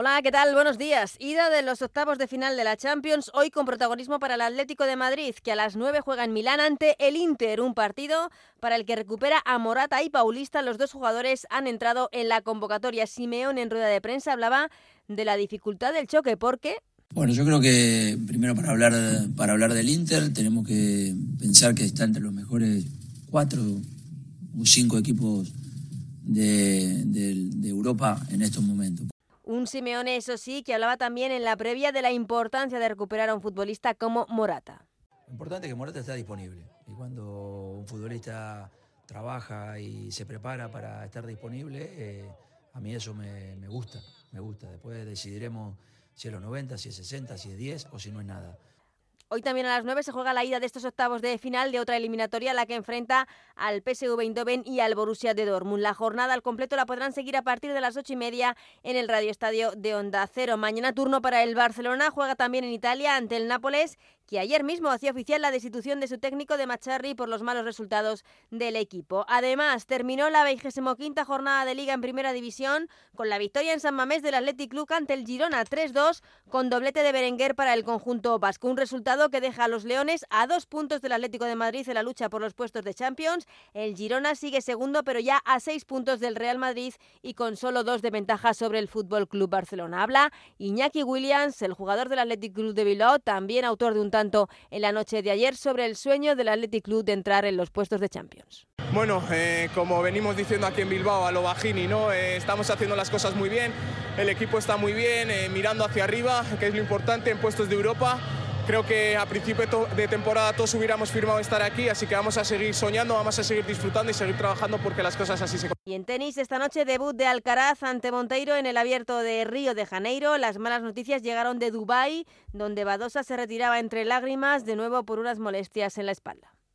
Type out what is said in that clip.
Hola, ¿qué tal? Buenos días. Ida de los octavos de final de la Champions, hoy con protagonismo para el Atlético de Madrid, que a las 9 juega en Milán ante el Inter, un partido para el que recupera a Morata y Paulista. Los dos jugadores han entrado en la convocatoria. Simeón en rueda de prensa hablaba de la dificultad del choque, porque bueno, yo creo que primero para hablar, para hablar del Inter tenemos que pensar que está entre los mejores cuatro o cinco equipos de, de Europa en estos momentos. Un Simeone, eso sí, que hablaba también en la previa de la importancia de recuperar a un futbolista como Morata. Lo importante es que Morata está disponible. Y cuando un futbolista trabaja y se prepara para estar disponible, eh, a mí eso me, me gusta, me gusta. Después decidiremos si es los 90, si es 60, si es 10 o si no es nada. Hoy también a las 9 se juega la ida de estos octavos de final de otra eliminatoria, la que enfrenta al PSV Eindhoven y al Borussia de Dortmund. La jornada al completo la podrán seguir a partir de las 8 y media en el Radio Estadio de Onda Cero. Mañana turno para el Barcelona, juega también en Italia ante el Nápoles que ayer mismo hacía oficial la destitución de su técnico de Macharri por los malos resultados del equipo. Además, terminó la 25 jornada de Liga en Primera División con la victoria en San Mamés del Athletic Club ante el Girona 3-2 con doblete de Berenguer para el conjunto vasco. Un resultado que deja a los Leones a dos puntos del Atlético de Madrid en la lucha por los puestos de Champions. El Girona sigue segundo, pero ya a seis puntos del Real Madrid y con solo dos de ventaja sobre el Fútbol Club Barcelona. Habla Iñaki Williams, el jugador del Athletic Club de Bilbao, también autor de un en la noche de ayer sobre el sueño del Athletic Club de entrar en los puestos de Champions. Bueno, eh, como venimos diciendo aquí en Bilbao, a lo bajini, ¿no? Eh, estamos haciendo las cosas muy bien, el equipo está muy bien, eh, mirando hacia arriba, que es lo importante en puestos de Europa. Creo que a principio de temporada todos hubiéramos firmado estar aquí, así que vamos a seguir soñando, vamos a seguir disfrutando y seguir trabajando porque las cosas así se Y en tenis, esta noche debut de Alcaraz ante Monteiro en el abierto de Río de Janeiro. Las malas noticias llegaron de Dubái, donde Badosa se retiraba entre lágrimas de nuevo por unas molestias en la espalda.